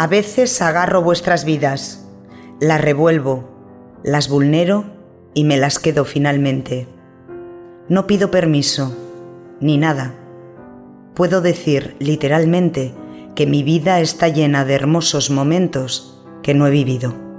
A veces agarro vuestras vidas, las revuelvo, las vulnero y me las quedo finalmente. No pido permiso, ni nada. Puedo decir literalmente que mi vida está llena de hermosos momentos que no he vivido.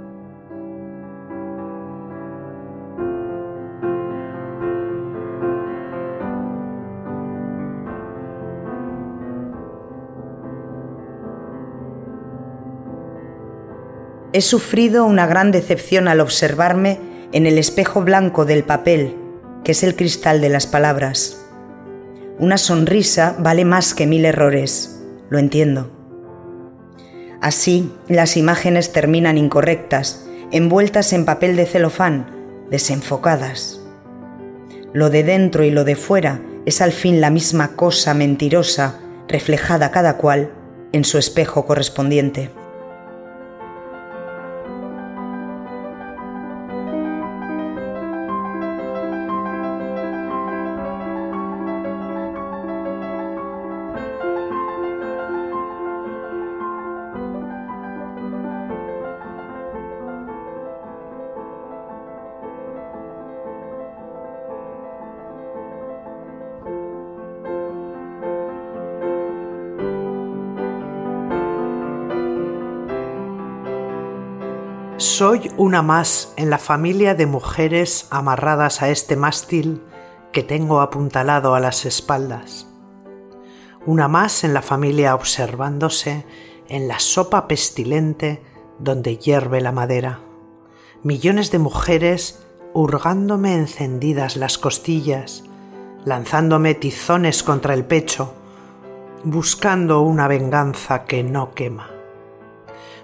He sufrido una gran decepción al observarme en el espejo blanco del papel, que es el cristal de las palabras. Una sonrisa vale más que mil errores, lo entiendo. Así, las imágenes terminan incorrectas, envueltas en papel de celofán, desenfocadas. Lo de dentro y lo de fuera es al fin la misma cosa mentirosa, reflejada cada cual en su espejo correspondiente. Soy una más en la familia de mujeres amarradas a este mástil que tengo apuntalado a las espaldas. Una más en la familia observándose en la sopa pestilente donde hierve la madera. Millones de mujeres hurgándome encendidas las costillas, lanzándome tizones contra el pecho, buscando una venganza que no quema.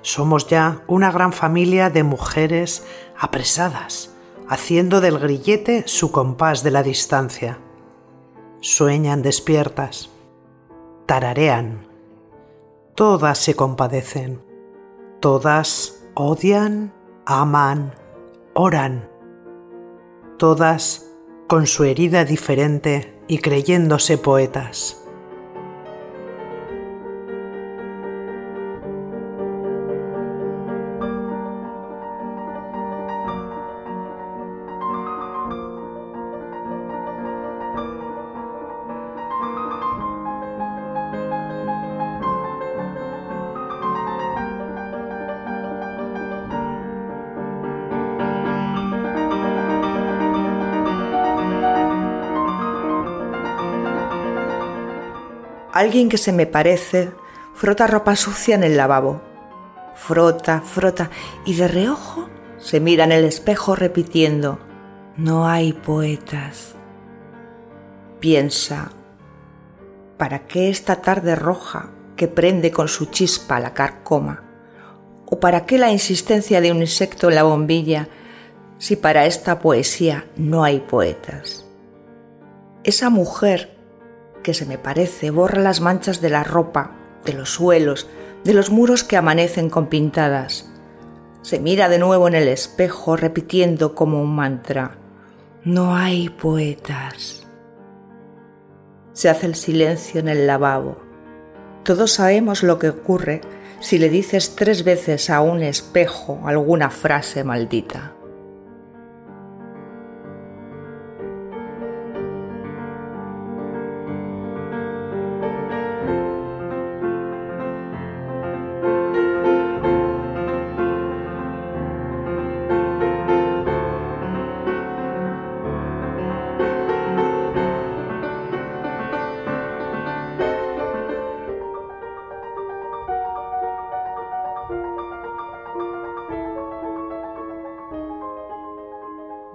Somos ya una gran familia de mujeres apresadas, haciendo del grillete su compás de la distancia. Sueñan despiertas, tararean, todas se compadecen, todas odian, aman, oran, todas con su herida diferente y creyéndose poetas. Alguien que se me parece frota ropa sucia en el lavabo. Frota, frota y de reojo se mira en el espejo repitiendo, no hay poetas. Piensa, ¿para qué esta tarde roja que prende con su chispa la carcoma? ¿O para qué la insistencia de un insecto en la bombilla si para esta poesía no hay poetas? Esa mujer que se me parece borra las manchas de la ropa, de los suelos, de los muros que amanecen con pintadas. Se mira de nuevo en el espejo repitiendo como un mantra, no hay poetas. Se hace el silencio en el lavabo. Todos sabemos lo que ocurre si le dices tres veces a un espejo alguna frase maldita.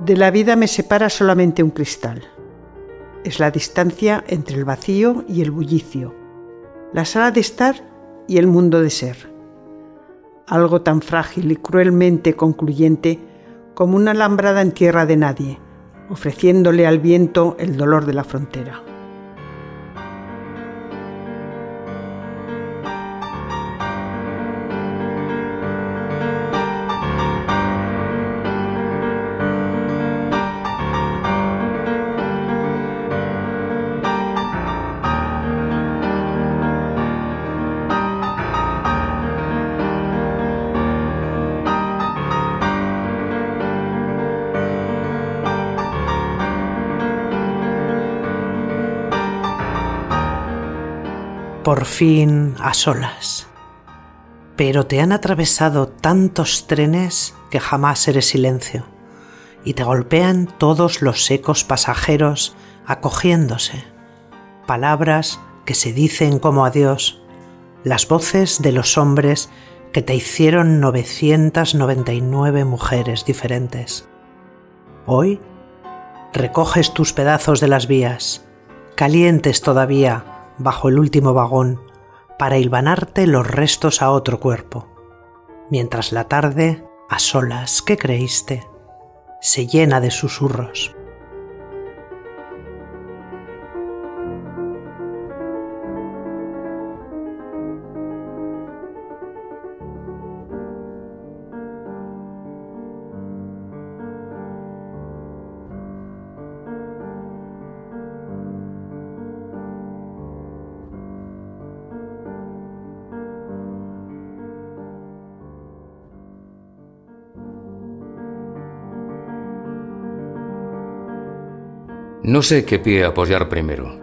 De la vida me separa solamente un cristal. Es la distancia entre el vacío y el bullicio, la sala de estar y el mundo de ser. Algo tan frágil y cruelmente concluyente como una alambrada en tierra de nadie, ofreciéndole al viento el dolor de la frontera. Por fin a solas. Pero te han atravesado tantos trenes que jamás eres silencio, y te golpean todos los ecos pasajeros acogiéndose, palabras que se dicen como adiós, las voces de los hombres que te hicieron 999 mujeres diferentes. Hoy recoges tus pedazos de las vías, calientes todavía bajo el último vagón, para hilvanarte los restos a otro cuerpo, mientras la tarde, a solas, ¿qué creíste? se llena de susurros. No sé qué pie apoyar primero.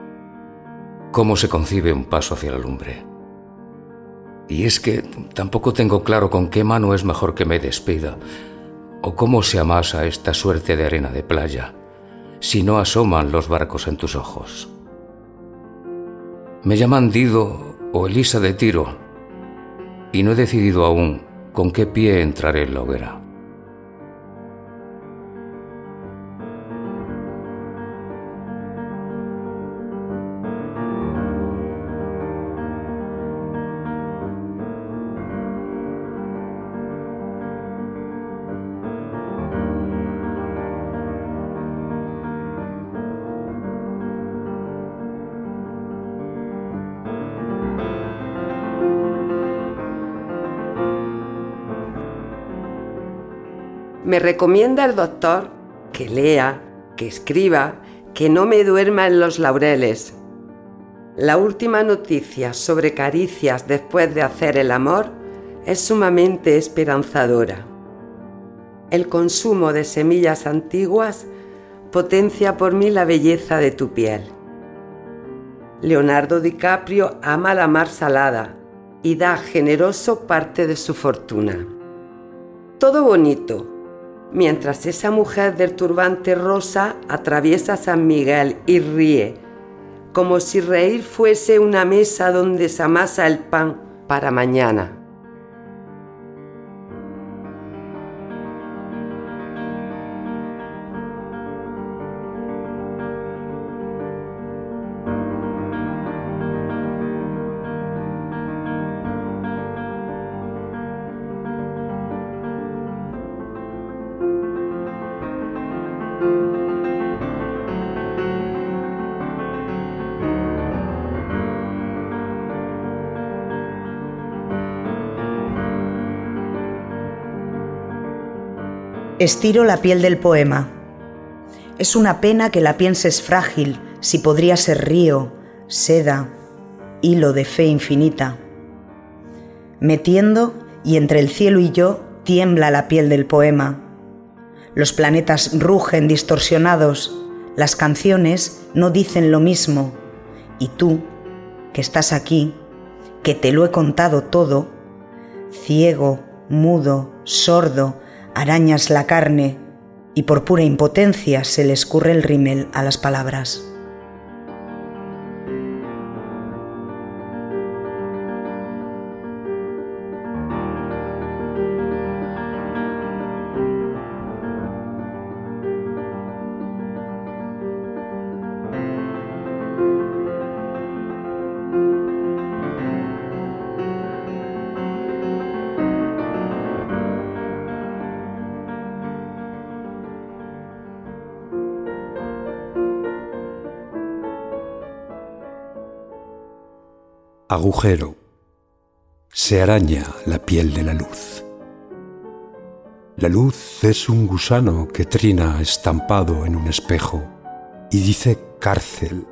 ¿Cómo se concibe un paso hacia la lumbre? Y es que tampoco tengo claro con qué mano es mejor que me despida, o cómo se amasa esta suerte de arena de playa, si no asoman los barcos en tus ojos. Me llaman Dido o Elisa de Tiro, y no he decidido aún con qué pie entraré en la hoguera. Me recomienda el doctor que lea, que escriba, que no me duerma en los laureles. La última noticia sobre caricias después de hacer el amor es sumamente esperanzadora. El consumo de semillas antiguas potencia por mí la belleza de tu piel. Leonardo DiCaprio ama la mar salada y da generoso parte de su fortuna. Todo bonito, mientras esa mujer del turbante rosa atraviesa San Miguel y ríe, como si reír fuese una mesa donde se amasa el pan para mañana. Estiro la piel del poema. Es una pena que la pienses frágil, si podría ser río, seda, hilo de fe infinita. Metiendo y entre el cielo y yo tiembla la piel del poema. Los planetas rugen distorsionados, las canciones no dicen lo mismo, y tú, que estás aquí, que te lo he contado todo, ciego, mudo, sordo, arañas la carne y por pura impotencia se le escurre el rímel a las palabras. Agujero. Se araña la piel de la luz. La luz es un gusano que trina estampado en un espejo y dice cárcel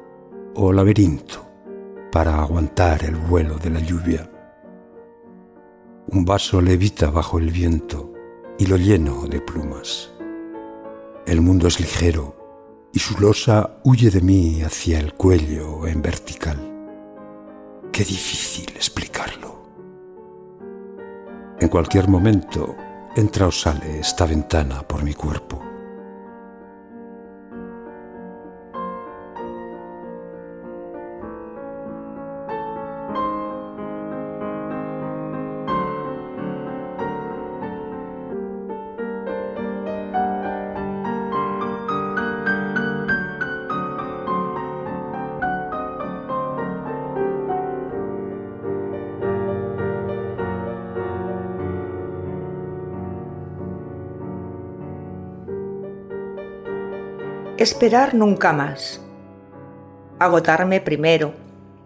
o laberinto para aguantar el vuelo de la lluvia. Un vaso levita bajo el viento y lo lleno de plumas. El mundo es ligero y su losa huye de mí hacia el cuello en vertical qué difícil explicarlo. En cualquier momento entra o sale esta ventana por mi cuerpo. Esperar nunca más. Agotarme primero,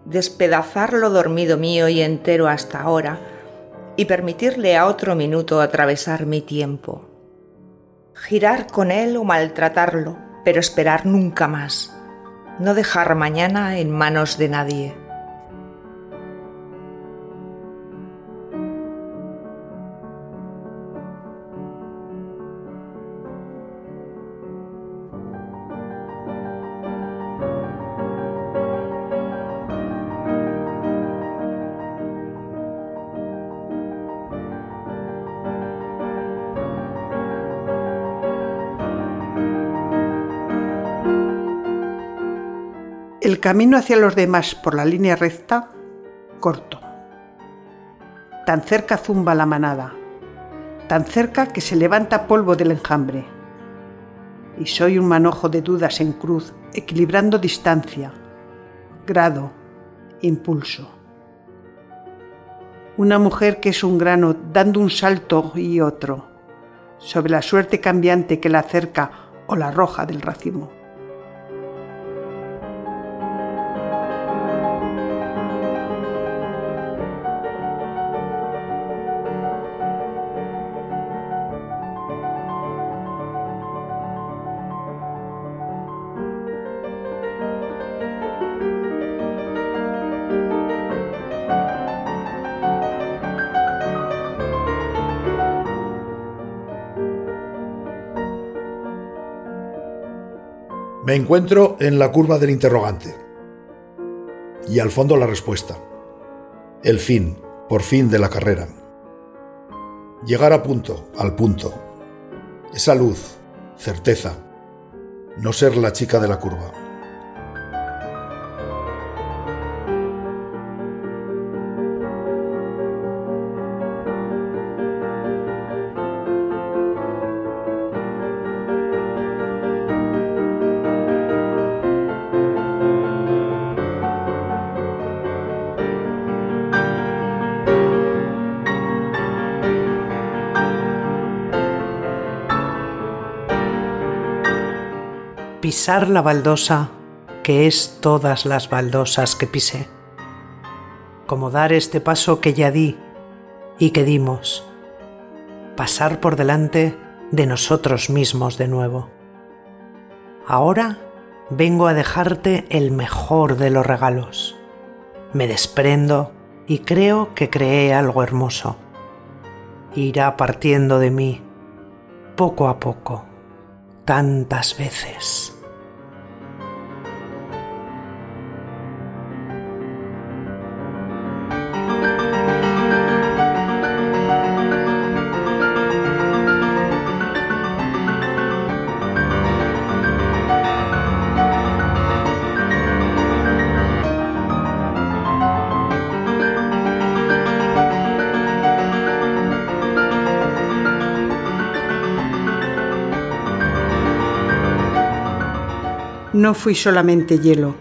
despedazar lo dormido mío y entero hasta ahora y permitirle a otro minuto atravesar mi tiempo. Girar con él o maltratarlo, pero esperar nunca más. No dejar mañana en manos de nadie. El camino hacia los demás por la línea recta, corto. Tan cerca zumba la manada, tan cerca que se levanta polvo del enjambre. Y soy un manojo de dudas en cruz, equilibrando distancia, grado, impulso. Una mujer que es un grano dando un salto y otro, sobre la suerte cambiante que la acerca o la arroja del racimo. Me encuentro en la curva del interrogante. Y al fondo la respuesta. El fin, por fin, de la carrera. Llegar a punto, al punto. Esa luz, certeza. No ser la chica de la curva. Pisar la baldosa que es todas las baldosas que pisé, como dar este paso que ya di y que dimos, pasar por delante de nosotros mismos de nuevo. Ahora vengo a dejarte el mejor de los regalos. Me desprendo y creo que creé algo hermoso. Irá partiendo de mí, poco a poco, tantas veces. No fui solamente hielo,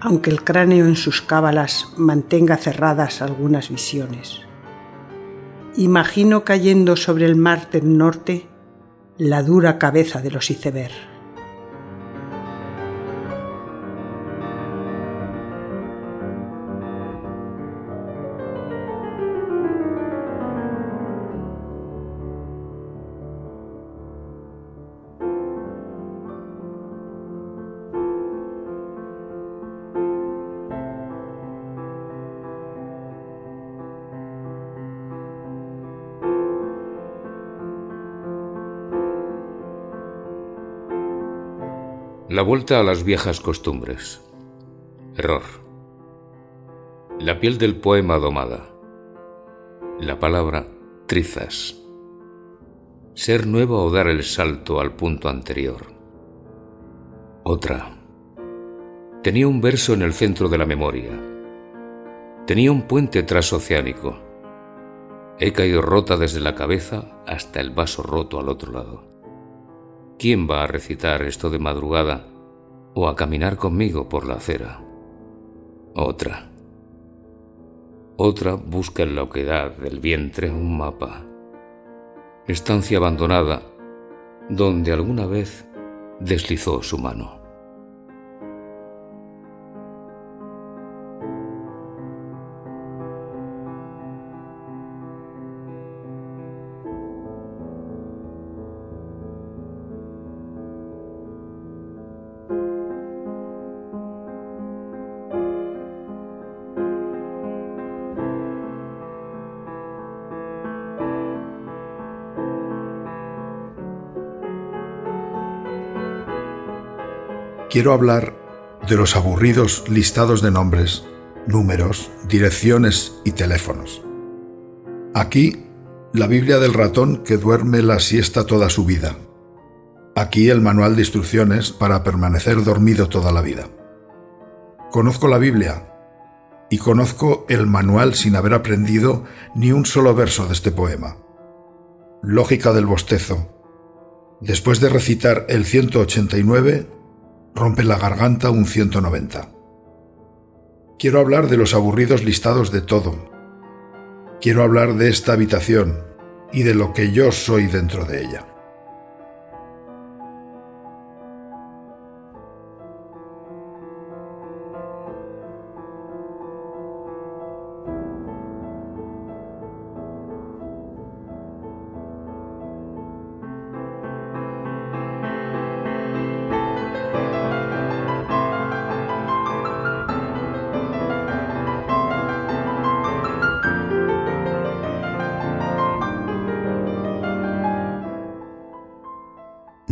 aunque el cráneo en sus cábalas mantenga cerradas algunas visiones. Imagino cayendo sobre el mar del norte la dura cabeza de los iceberg. La vuelta a las viejas costumbres. Error. La piel del poema domada. La palabra trizas. Ser nuevo o dar el salto al punto anterior. Otra. Tenía un verso en el centro de la memoria. Tenía un puente transoceánico. He caído rota desde la cabeza hasta el vaso roto al otro lado. ¿Quién va a recitar esto de madrugada o a caminar conmigo por la acera? Otra. Otra busca en la oquedad del vientre un mapa. Estancia abandonada donde alguna vez deslizó su mano. Quiero hablar de los aburridos listados de nombres, números, direcciones y teléfonos. Aquí, la Biblia del ratón que duerme la siesta toda su vida. Aquí el manual de instrucciones para permanecer dormido toda la vida. Conozco la Biblia y conozco el manual sin haber aprendido ni un solo verso de este poema. Lógica del bostezo. Después de recitar el 189, rompe la garganta un 190. Quiero hablar de los aburridos listados de todo. Quiero hablar de esta habitación y de lo que yo soy dentro de ella.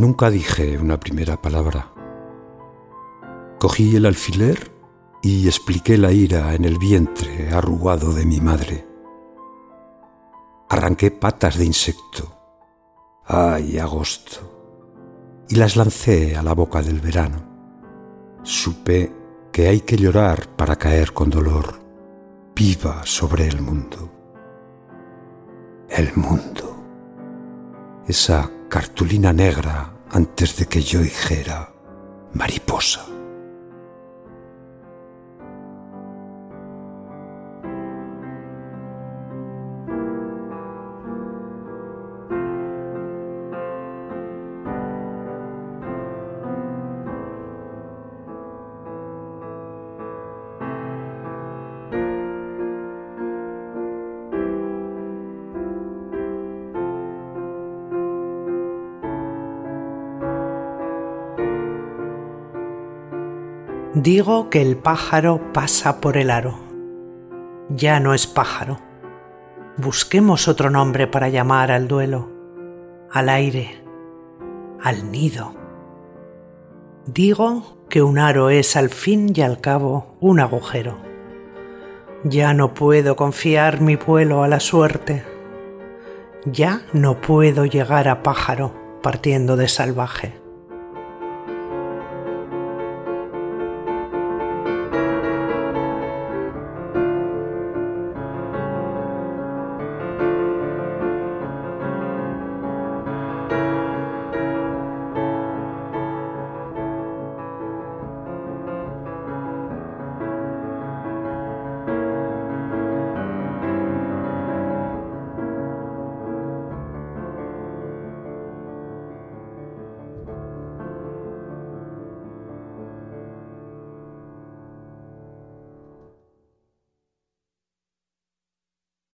Nunca dije una primera palabra. Cogí el alfiler y expliqué la ira en el vientre arrugado de mi madre. Arranqué patas de insecto. ¡Ay, agosto! Y las lancé a la boca del verano. Supe que hay que llorar para caer con dolor viva sobre el mundo. El mundo. Esa cartulina negra antes de que yo dijera mariposa. Digo que el pájaro pasa por el aro. Ya no es pájaro. Busquemos otro nombre para llamar al duelo, al aire, al nido. Digo que un aro es al fin y al cabo un agujero. Ya no puedo confiar mi vuelo a la suerte. Ya no puedo llegar a pájaro partiendo de salvaje.